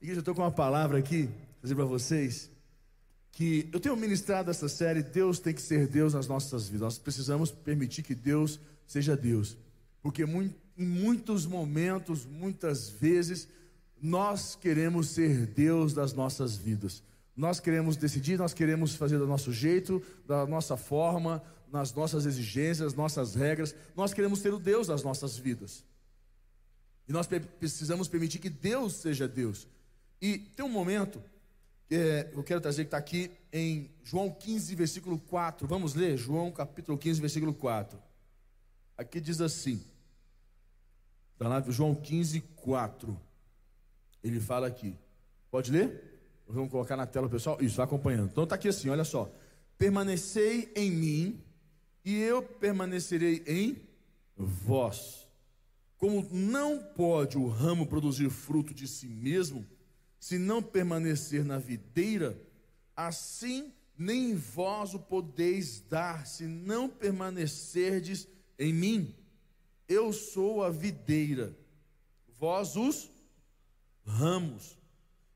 Igreja, eu estou com uma palavra aqui, dizer para vocês, que eu tenho ministrado essa série, Deus tem que ser Deus nas nossas vidas. Nós precisamos permitir que Deus seja Deus. Porque em muitos momentos, muitas vezes, nós queremos ser Deus das nossas vidas. Nós queremos decidir, nós queremos fazer do nosso jeito, da nossa forma, nas nossas exigências, nossas regras. Nós queremos ser o Deus das nossas vidas. E nós precisamos permitir que Deus seja Deus. E tem um momento que é, eu quero trazer que está aqui em João 15, versículo 4. Vamos ler? João capítulo 15, versículo 4. Aqui diz assim. Está lá, João 15, 4. Ele fala aqui. Pode ler? Vamos colocar na tela, pessoal. Isso, vai acompanhando. Então está aqui assim, olha só. Permanecei em mim, e eu permanecerei em vós. Como não pode o ramo produzir fruto de si mesmo, se não permanecer na videira, assim nem vós o podeis dar, se não permanecerdes em mim. Eu sou a videira, vós os ramos.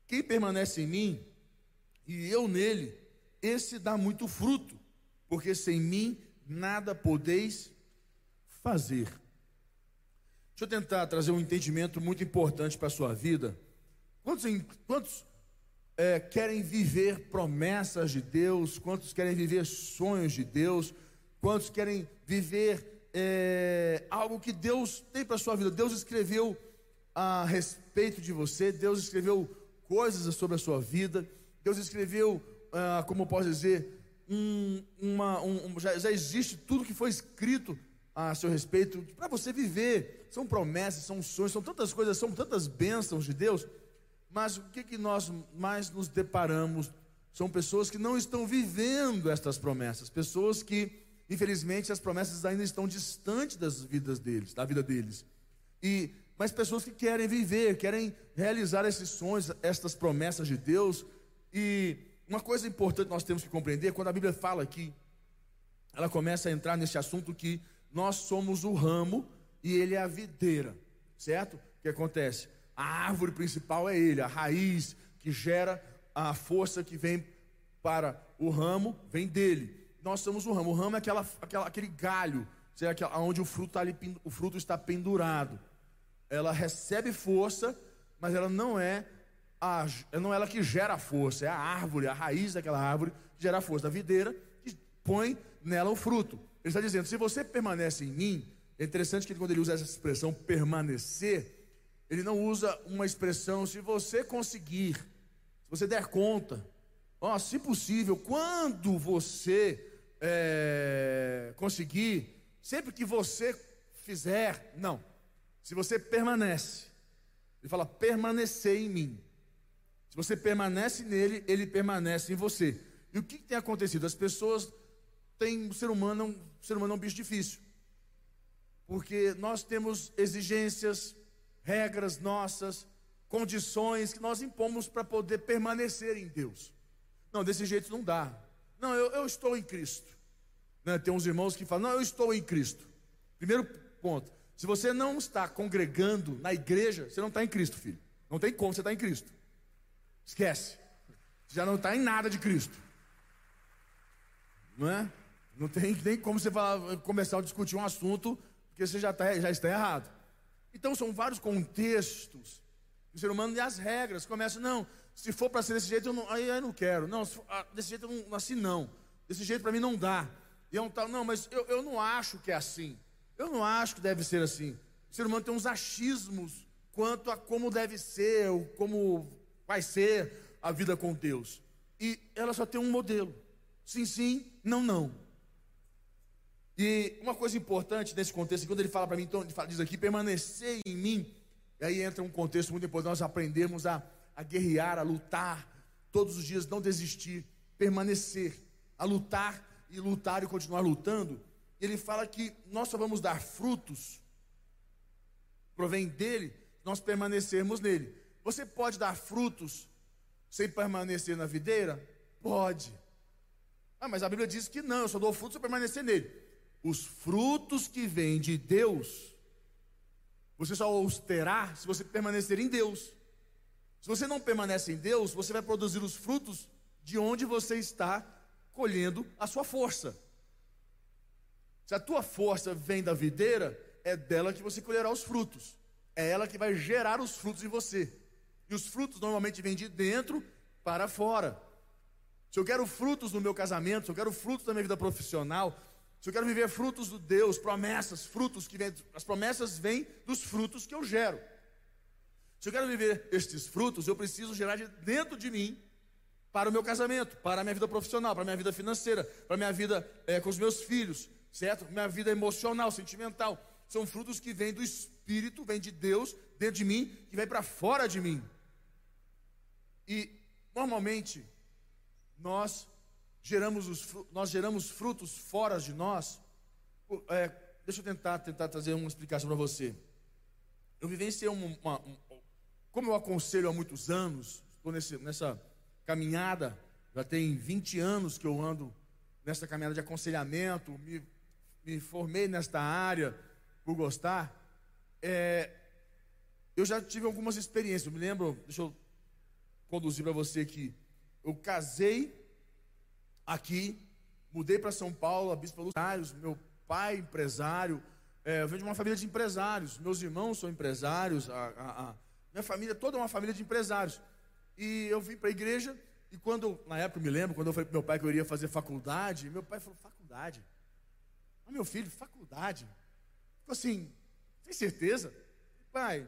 Quem permanece em mim e eu nele, esse dá muito fruto, porque sem mim nada podeis fazer. Deixa eu tentar trazer um entendimento muito importante para a sua vida. Quantos, quantos é, querem viver promessas de Deus? Quantos querem viver sonhos de Deus? Quantos querem viver é, algo que Deus tem para a sua vida? Deus escreveu a respeito de você, Deus escreveu coisas sobre a sua vida, Deus escreveu, ah, como posso dizer, um, uma, um, já, já existe tudo que foi escrito a seu respeito para você viver. São promessas, são sonhos, são tantas coisas, são tantas bênçãos de Deus. Mas o que, que nós mais nos deparamos são pessoas que não estão vivendo estas promessas, pessoas que, infelizmente, as promessas ainda estão distantes das vidas deles, da vida deles. E mas pessoas que querem viver, querem realizar esses sonhos, estas promessas de Deus. E uma coisa importante nós temos que compreender, quando a Bíblia fala aqui, ela começa a entrar nesse assunto que nós somos o ramo e ele é a videira, certo? O que acontece? A árvore principal é ele, a raiz que gera a força que vem para o ramo, vem dele. Nós somos o ramo. O ramo é aquela, aquela, aquele galho, certo? onde o fruto, tá ali, o fruto está pendurado ela recebe força, mas ela não é a, não é ela que gera a força, é a árvore, a raiz daquela árvore que gera a força, da videira que põe nela o fruto. Ele está dizendo: se você permanece em mim, é interessante que quando ele usa essa expressão permanecer, ele não usa uma expressão se você conseguir, se você der conta, ó, se possível, quando você é, conseguir, sempre que você fizer, não. Se você permanece, ele fala permanecer em mim. Se você permanece nele, ele permanece em você. E o que tem acontecido? As pessoas têm o ser humano, o ser humano é um bicho difícil. Porque nós temos exigências, regras nossas, condições que nós impomos para poder permanecer em Deus. Não, desse jeito não dá. Não, eu, eu estou em Cristo. Né? Tem uns irmãos que falam, não, eu estou em Cristo. Primeiro ponto. Se você não está congregando na igreja, você não está em Cristo, filho. Não tem como você estar tá em Cristo. Esquece. Você já não está em nada de Cristo. Não é? Não tem nem como você falar, começar a discutir um assunto, porque você já, tá, já está errado. Então são vários contextos. O ser humano e as regras começam, não, se for para ser desse jeito, eu não, aí eu não quero. Não, for, ah, desse jeito eu não, assim não. Desse jeito para mim não dá. E é um tal, não, mas eu, eu não acho que é assim. Eu não acho que deve ser assim. O ser humano tem uns achismos quanto a como deve ser, ou como vai ser a vida com Deus. E ela só tem um modelo: sim, sim, não, não. E uma coisa importante nesse contexto, quando ele fala para mim, então ele fala, diz aqui, permanecer em mim, e aí entra um contexto muito importante, nós aprendemos a, a guerrear, a lutar, todos os dias não desistir, permanecer, a lutar e lutar e continuar lutando ele fala que nós só vamos dar frutos, provém dele, nós permanecermos nele. Você pode dar frutos sem permanecer na videira? Pode. Ah, mas a Bíblia diz que não, eu só dou frutos se eu permanecer nele. Os frutos que vêm de Deus, você só os terá se você permanecer em Deus. Se você não permanece em Deus, você vai produzir os frutos de onde você está colhendo a sua força. Se a tua força vem da videira, é dela que você colherá os frutos. É ela que vai gerar os frutos em você. E os frutos normalmente vêm de dentro para fora. Se eu quero frutos no meu casamento, se eu quero frutos da minha vida profissional, se eu quero viver frutos do Deus, promessas, frutos que vêm, as promessas vêm dos frutos que eu gero. Se eu quero viver estes frutos, eu preciso gerar de dentro de mim para o meu casamento, para a minha vida profissional, para a minha vida financeira, para a minha vida é, com os meus filhos, certo? Minha vida emocional, sentimental. São frutos que vêm do Espírito, vêm de Deus dentro de mim, que vem para fora de mim. E normalmente nós geramos os nós geramos frutos fora de nós. É, deixa eu tentar tentar trazer uma explicação para você. Eu vivenciei uma, uma um, como eu aconselho há muitos anos, estou nesse, nessa caminhada, já tem 20 anos que eu ando nessa caminhada de aconselhamento, me, me formei nesta área por gostar. É, eu já tive algumas experiências. Eu me lembro, deixa eu conduzir para você aqui. Eu casei aqui, mudei para São Paulo, a Bispa Luciários, meu pai empresário, é, eu venho de uma família de empresários, meus irmãos são empresários, a, a, a minha família toda é uma família de empresários. E eu vim para a igreja, e quando, na época eu me lembro, quando eu falei para meu pai que eu iria fazer faculdade, meu pai falou, faculdade? Ah, meu filho, faculdade? Ficou assim, tem certeza? Pai,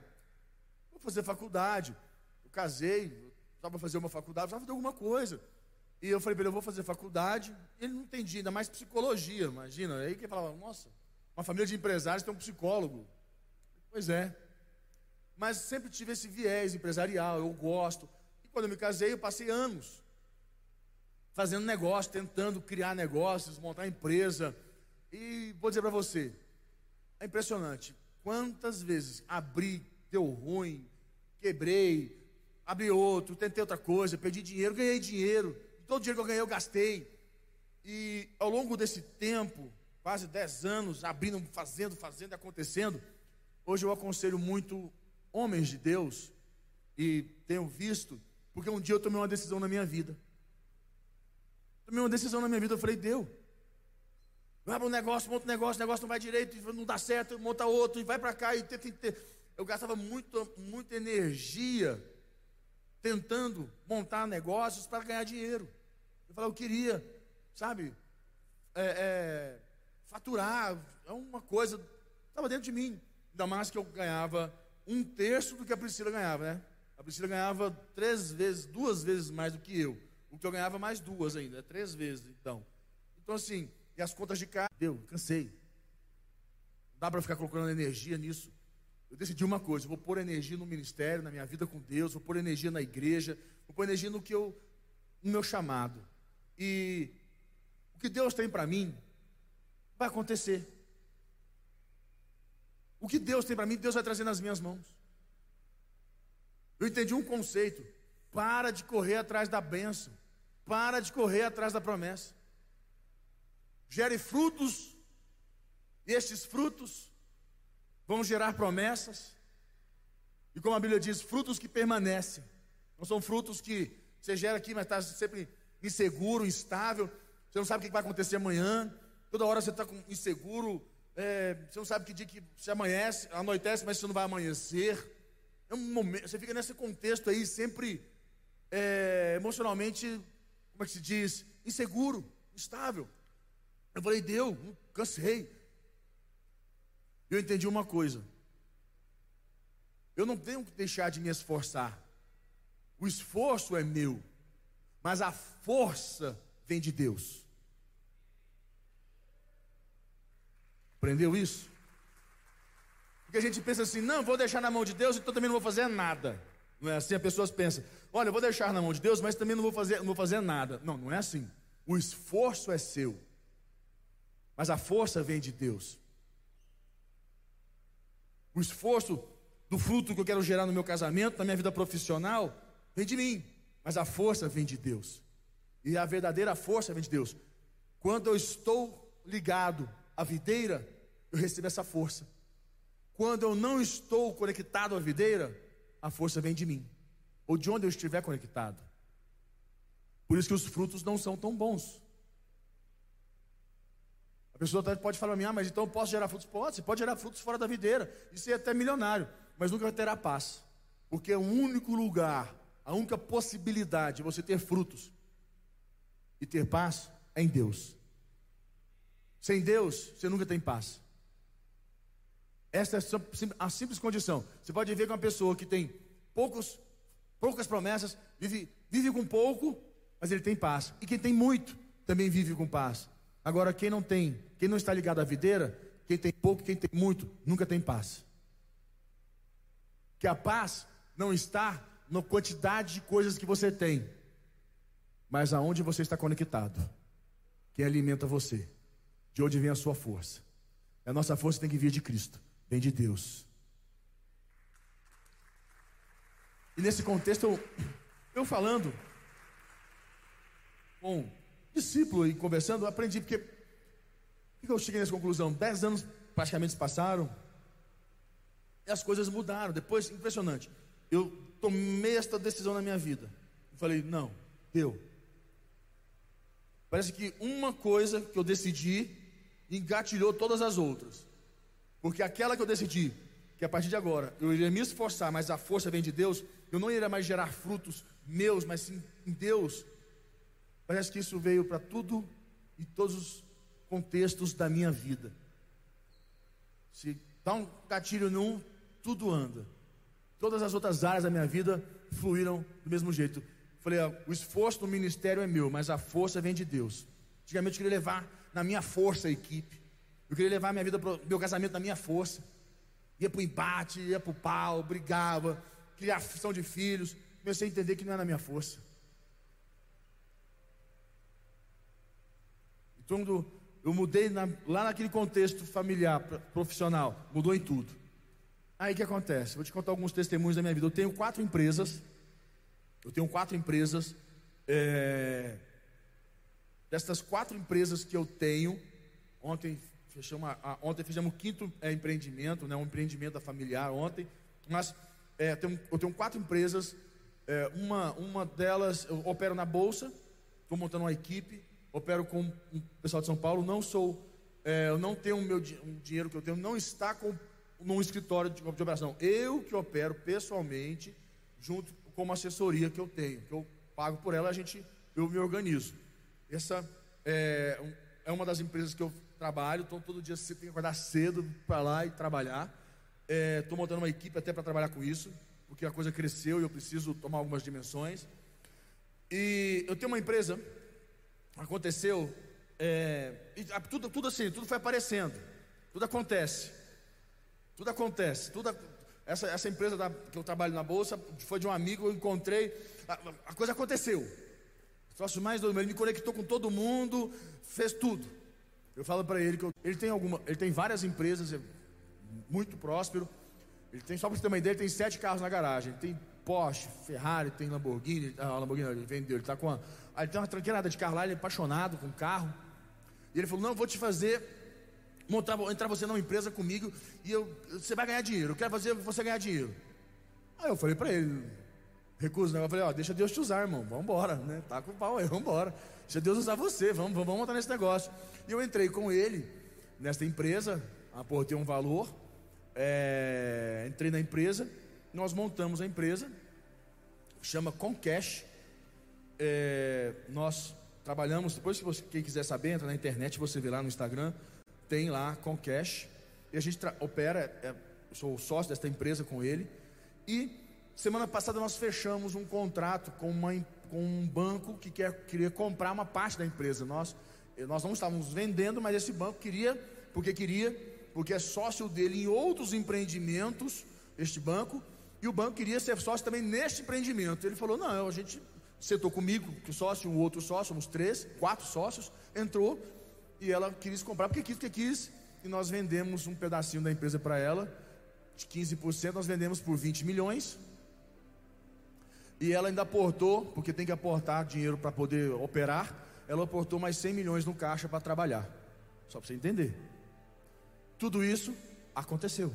vou fazer faculdade. Eu casei, estava fazer uma faculdade, precisava fazer alguma coisa. E eu falei para ele, eu vou fazer faculdade. Ele não entendia, ainda mais psicologia, imagina. Aí que falava, nossa, uma família de empresários tem um psicólogo. Pois é. Mas sempre tive esse viés empresarial, eu gosto. E quando eu me casei, eu passei anos fazendo negócio, tentando criar negócios, montar empresa. E vou dizer para você, é impressionante. Quantas vezes abri, deu ruim, quebrei, abri outro, tentei outra coisa, perdi dinheiro, ganhei dinheiro. Todo o dinheiro que eu ganhei eu gastei. E ao longo desse tempo, quase 10 anos, abrindo, fazendo, fazendo, acontecendo, hoje eu aconselho muito homens de Deus, e tenho visto, porque um dia eu tomei uma decisão na minha vida. Tomei uma decisão na minha vida, eu falei, Deus, vai para um negócio, monta um negócio, o negócio não vai direito, não dá certo, monta outro, e vai para cá, e tenta. Eu gastava muito, muita energia tentando montar negócios para ganhar dinheiro. Eu falava, eu queria, sabe, é, é, faturar, é uma coisa, estava dentro de mim. Ainda mais que eu ganhava um terço do que a Priscila ganhava, né? A Priscila ganhava três vezes, duas vezes mais do que eu. O que eu ganhava mais duas ainda, três vezes, então. Então, assim, e as contas de casa, deu, cansei. Não dá para ficar colocando energia nisso. Eu decidi uma coisa: vou pôr energia no ministério, na minha vida com Deus, vou pôr energia na igreja, vou pôr energia no que eu, no meu chamado. E o que Deus tem para mim vai acontecer. O que Deus tem para mim, Deus vai trazer nas minhas mãos. Eu entendi um conceito: para de correr atrás da bênção, para de correr atrás da promessa. Gere frutos, e estes frutos vão gerar promessas, e como a Bíblia diz, frutos que permanecem. Não são frutos que você gera aqui, mas está sempre inseguro, instável. Você não sabe o que vai acontecer amanhã. Toda hora você está inseguro. É, você não sabe que dia que se amanhece, anoitece, mas você não vai amanhecer. É um momento, você fica nesse contexto aí, sempre é, emocionalmente, como é que se diz? Inseguro, instável. Eu falei, Deus, cansei. Eu entendi uma coisa. Eu não tenho que deixar de me esforçar. O esforço é meu, mas a força vem de Deus. Aprendeu isso? Porque a gente pensa assim: não, vou deixar na mão de Deus, então também não vou fazer nada. Não é assim? As pessoas pensam: olha, eu vou deixar na mão de Deus, mas também não vou fazer, não vou fazer nada. Não, não é assim. O esforço é seu, mas a força vem de Deus. O esforço do fruto que eu quero gerar no meu casamento, na minha vida profissional, vem de mim, mas a força vem de Deus. E a verdadeira força vem de Deus. Quando eu estou ligado à videira, eu recebo essa força. Quando eu não estou conectado à videira, a força vem de mim. ou de onde eu estiver conectado. Por isso que os frutos não são tão bons. A pessoa pode falar para mim, ah, mas então eu posso gerar frutos? Pode, você pode gerar frutos fora da videira, e ser até milionário, mas nunca terá paz. Porque é o único lugar, a única possibilidade de você ter frutos e ter paz é em Deus. Sem Deus, você nunca tem paz. Essa é a simples condição. Você pode ver com uma pessoa que tem poucos, poucas promessas, vive, vive com pouco, mas ele tem paz. E quem tem muito também vive com paz. Agora, quem não tem, quem não está ligado à videira, quem tem pouco, quem tem muito, nunca tem paz. Que a paz não está na quantidade de coisas que você tem, mas aonde você está conectado. Quem alimenta você, de onde vem a sua força. A nossa força tem que vir de Cristo, vem de Deus. E nesse contexto, eu, eu falando com discípulo e conversando, eu aprendi porque. Por que eu cheguei nessa conclusão? Dez anos praticamente passaram e as coisas mudaram. Depois, impressionante. Eu tomei esta decisão na minha vida. Eu falei, não, deu. Parece que uma coisa que eu decidi engatilhou todas as outras. Porque aquela que eu decidi, que a partir de agora eu iria me esforçar, mas a força vem de Deus, eu não iria mais gerar frutos meus, mas sim em Deus. Parece que isso veio para tudo e todos os contextos da minha vida. Se dá um gatilho num, tudo anda. Todas as outras áreas da minha vida fluíram do mesmo jeito. Falei, o esforço do ministério é meu, mas a força vem de Deus. Antigamente eu queria levar na minha força a equipe. Eu queria levar minha vida para meu casamento na minha força. Ia para o embate, ia para o pau, brigava, criação de filhos. Comecei a entender que não era na minha força. Então, eu mudei na, lá naquele contexto familiar, profissional, mudou em tudo. Aí o que acontece? Vou te contar alguns testemunhos da minha vida. Eu tenho quatro empresas. Eu tenho quatro empresas. É, destas quatro empresas que eu tenho, ontem fechamos, ontem fizemos o quinto é, empreendimento, né, um empreendimento familiar ontem. Mas é, tenho, eu tenho quatro empresas. É, uma, uma delas eu opero na bolsa. Estou montando uma equipe opero com o pessoal de São Paulo, não sou, é, eu não tenho o meu um dinheiro que eu tenho, não está com num escritório de, de operação. Eu que opero pessoalmente, junto com uma assessoria que eu tenho, que eu pago por ela, a gente, eu me organizo. Essa é, é uma das empresas que eu trabalho, então todo dia você tem que acordar cedo para lá e trabalhar. Estou é, montando uma equipe até para trabalhar com isso, porque a coisa cresceu e eu preciso tomar algumas dimensões. E eu tenho uma empresa aconteceu, é, tudo, tudo assim, tudo foi aparecendo, tudo acontece, tudo acontece, tudo, essa, essa empresa da, que eu trabalho na bolsa foi de um amigo, eu encontrei, a, a coisa aconteceu. Troço mais doido, ele me conectou com todo mundo, fez tudo. Eu falo para ele que eu, ele tem alguma, ele tem várias empresas, é muito próspero. Ele tem só para você ter uma ideia, ele tem sete carros na garagem. Tem Porsche, Ferrari, tem Lamborghini, a Lamborghini ele vendeu, ele está com uma, aí tem uma tranqueirada de carro lá, ele é apaixonado com carro. E ele falou: Não, vou te fazer, montar, entrar você numa empresa comigo e eu, você vai ganhar dinheiro. Eu quero fazer você ganhar dinheiro. Aí eu falei para ele: Recuso, né? Eu falei: Ó, deixa Deus te usar, irmão, vamos embora, né? Tá com o pau aí, vamos embora. Deixa Deus usar você, vamos, vamos montar nesse negócio. E eu entrei com ele nesta empresa, aportei um valor, é, entrei na empresa nós montamos a empresa, chama Concash. É, nós trabalhamos, depois que você, quem quiser saber, entra na internet, você vê lá no Instagram, tem lá Concash. E a gente opera, é, sou sócio desta empresa com ele. E semana passada nós fechamos um contrato com, uma, com um banco que quer, queria comprar uma parte da empresa. Nós, nós não estávamos vendendo, mas esse banco queria, porque queria, porque é sócio dele em outros empreendimentos, este banco, e o banco queria ser sócio também neste empreendimento. Ele falou: não, a gente sentou comigo, que sócio, um outro sócio, somos três, quatro sócios, entrou e ela quis comprar, porque quis, porque quis, e nós vendemos um pedacinho da empresa para ela, de 15%, nós vendemos por 20 milhões. E ela ainda aportou, porque tem que aportar dinheiro para poder operar, ela aportou mais 100 milhões no caixa para trabalhar. Só para você entender. Tudo isso aconteceu.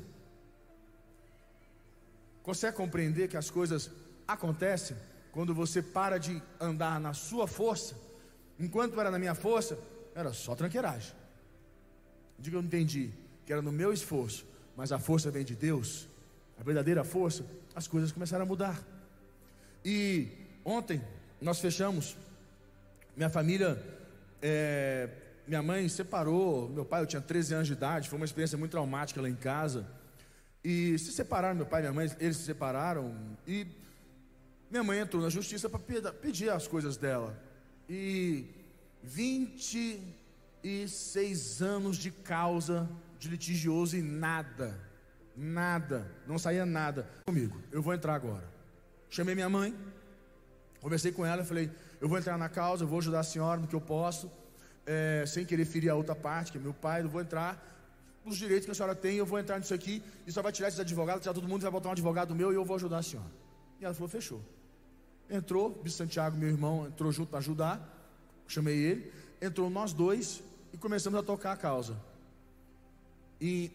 Consegue compreender que as coisas acontece quando você para de andar na sua força, enquanto era na minha força, era só tranqueiragem. Diga eu entendi, que era no meu esforço, mas a força vem de Deus, a verdadeira força, as coisas começaram a mudar. E ontem nós fechamos, minha família, é, minha mãe separou, meu pai, eu tinha 13 anos de idade, foi uma experiência muito traumática lá em casa. E se separaram, meu pai e minha mãe, eles se separaram. E minha mãe entrou na justiça para pedir as coisas dela. E 26 anos de causa de litigioso e nada, nada, não saía nada comigo. Eu vou entrar agora. Chamei minha mãe, conversei com ela, falei: eu vou entrar na causa, eu vou ajudar a senhora no que eu posso, é, sem querer ferir a outra parte, que é meu pai, eu vou entrar os direitos que a senhora tem, eu vou entrar nisso aqui, e só vai tirar esses advogados, tirar todo mundo, vai botar um advogado meu e eu vou ajudar a senhora. E ela falou: fechou. Entrou, Bispo Santiago, meu irmão, entrou junto para ajudar, chamei ele, entrou nós dois e começamos a tocar a causa. E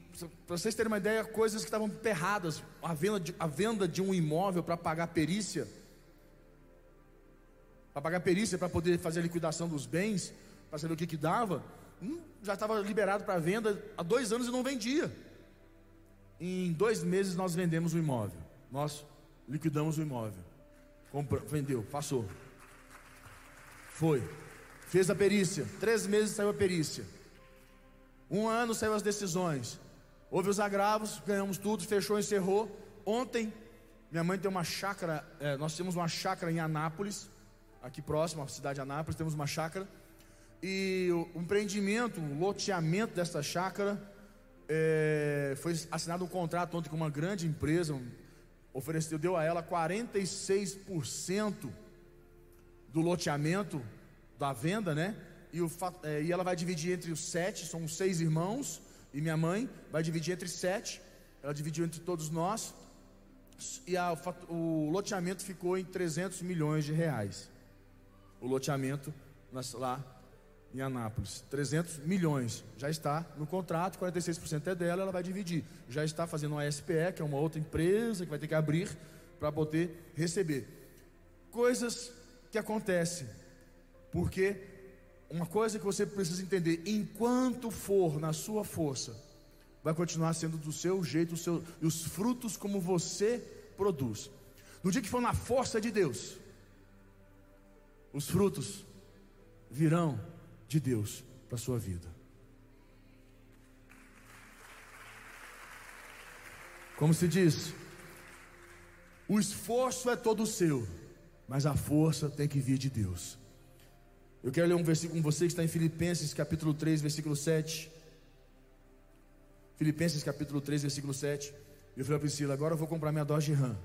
para vocês terem uma ideia, coisas que estavam perradas, a venda de, a venda de um imóvel para pagar perícia, para pagar perícia para poder fazer a liquidação dos bens, para saber o que que dava, já estava liberado para venda há dois anos e não vendia. Em dois meses nós vendemos o imóvel, nós liquidamos o imóvel, Comprou, vendeu, passou, foi, fez a perícia, três meses saiu a perícia. Um ano saiu as decisões. Houve os agravos, ganhamos tudo, fechou, encerrou. Ontem, minha mãe tem uma chácara, é, nós temos uma chácara em Anápolis, aqui próximo, a cidade de Anápolis, temos uma chácara. E o empreendimento, o loteamento dessa chácara, é, foi assinado um contrato ontem com uma grande empresa, ofereceu, deu a ela 46% do loteamento da venda, né? e, o, é, e ela vai dividir entre os sete, são seis irmãos, e minha mãe vai dividir entre sete, ela dividiu entre todos nós, e a, o loteamento ficou em 300 milhões de reais. O loteamento lá em Anápolis, 300 milhões, já está no contrato, 46% é dela, ela vai dividir. Já está fazendo uma SPE, que é uma outra empresa que vai ter que abrir para poder receber. Coisas que acontecem, porque uma coisa que você precisa entender: enquanto for na sua força, vai continuar sendo do seu jeito, seu, e os frutos como você produz. No dia que for na força de Deus, os frutos virão de Deus para a sua vida. Como se diz, o esforço é todo seu, mas a força tem que vir de Deus. Eu quero ler um versículo com você que está em Filipenses capítulo 3, versículo 7. Filipenses capítulo 3, versículo 7. E eu falei a Priscila, agora eu vou comprar minha Dodge Ram.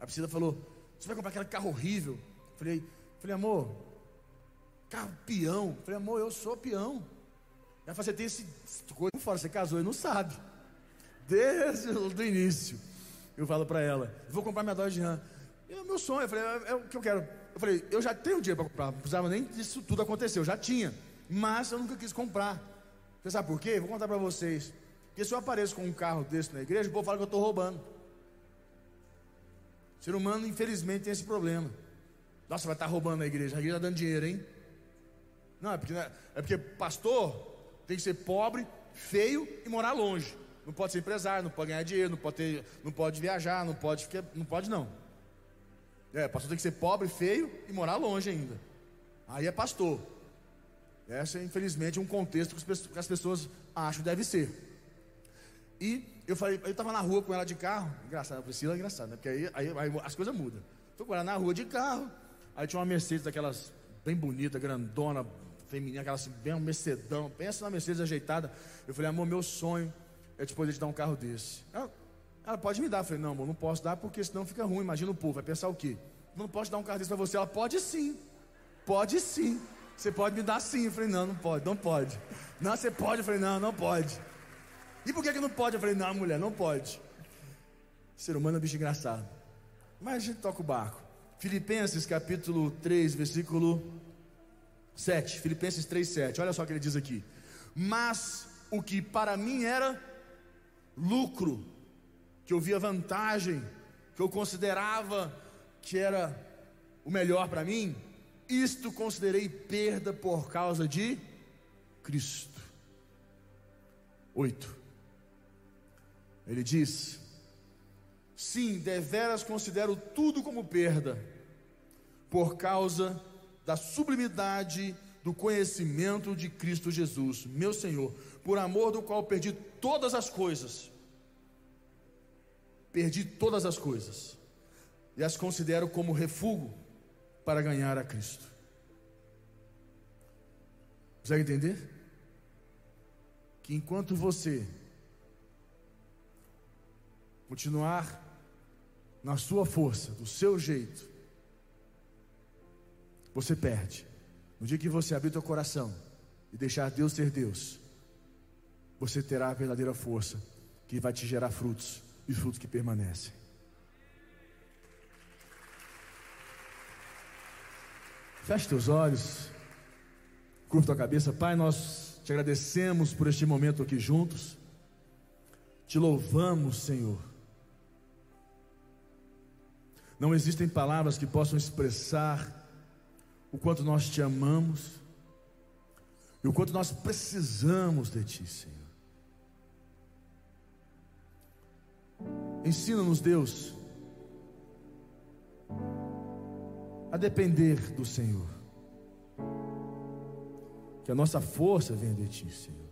A Priscila falou, você vai comprar aquele carro horrível? Eu falei, falei, amor, carro peão. Eu falei, amor, eu sou peão. Ela falou, você tem esse coisa fora, você casou e não sabe. Desde o início. Eu falo para ela, vou comprar minha Dodge Ram. É o meu sonho. Eu falei, é, é o que eu quero. Eu falei, eu já tenho dinheiro para comprar, não precisava nem disso tudo acontecer, eu já tinha, mas eu nunca quis comprar. Você sabe por quê? Vou contar para vocês. Porque se eu apareço com um carro desse na igreja, o povo fala que eu estou roubando. O ser humano, infelizmente, tem esse problema. Nossa, vai estar tá roubando a igreja, a igreja está dando dinheiro, hein? Não, é porque, é, é porque pastor tem que ser pobre, feio e morar longe. Não pode ser empresário, não pode ganhar dinheiro, não pode, ter, não pode viajar, não pode, não pode não. É, pastor tem que ser pobre, feio e morar longe ainda. Aí é pastor. Essa é, infelizmente, um contexto que as pessoas acham que deve ser. E eu falei, eu estava na rua com ela de carro. Engraçado, a Priscila é engraçado, né? Porque aí, aí, aí as coisas mudam. Estou com ela na rua de carro. Aí tinha uma Mercedes daquelas bem bonita, grandona, feminina, aquela assim, bem um Mercedão. Pensa na Mercedes ajeitada. Eu falei, amor, meu sonho é te poder te dar um carro desse. Ela, ela pode me dar. Eu falei, não, amor, não posso dar porque senão fica ruim. Imagina o povo, vai pensar o quê? Não posso dar um carro desse para você. Ela pode sim. Pode sim. Você pode me dar sim. Eu falei, não, não pode, não pode. Não, você pode. Eu falei, não, não pode. E por que, que não pode? Eu falei, não, mulher, não pode. ser humano é um bicho engraçado. Mas a gente toca o barco. Filipenses capítulo 3, versículo 7. Filipenses 3, 7. Olha só o que ele diz aqui. Mas o que para mim era lucro que eu via vantagem, que eu considerava que era o melhor para mim, isto considerei perda por causa de Cristo. 8. Ele diz: Sim, deveras considero tudo como perda, por causa da sublimidade do conhecimento de Cristo Jesus, meu Senhor, por amor do qual perdi todas as coisas. Perdi todas as coisas e as considero como refúgio para ganhar a Cristo. Consegue entender? Que enquanto você continuar na sua força, do seu jeito, você perde. No dia que você abrir seu coração e deixar Deus ser Deus, você terá a verdadeira força que vai te gerar frutos e frutos que permanecem. Feche teus olhos, curva tua cabeça, Pai. Nós te agradecemos por este momento aqui juntos, te louvamos, Senhor. Não existem palavras que possam expressar o quanto nós te amamos e o quanto nós precisamos de Ti, Senhor. Ensina-nos, Deus, a depender do Senhor, que a nossa força venha de Ti, Senhor.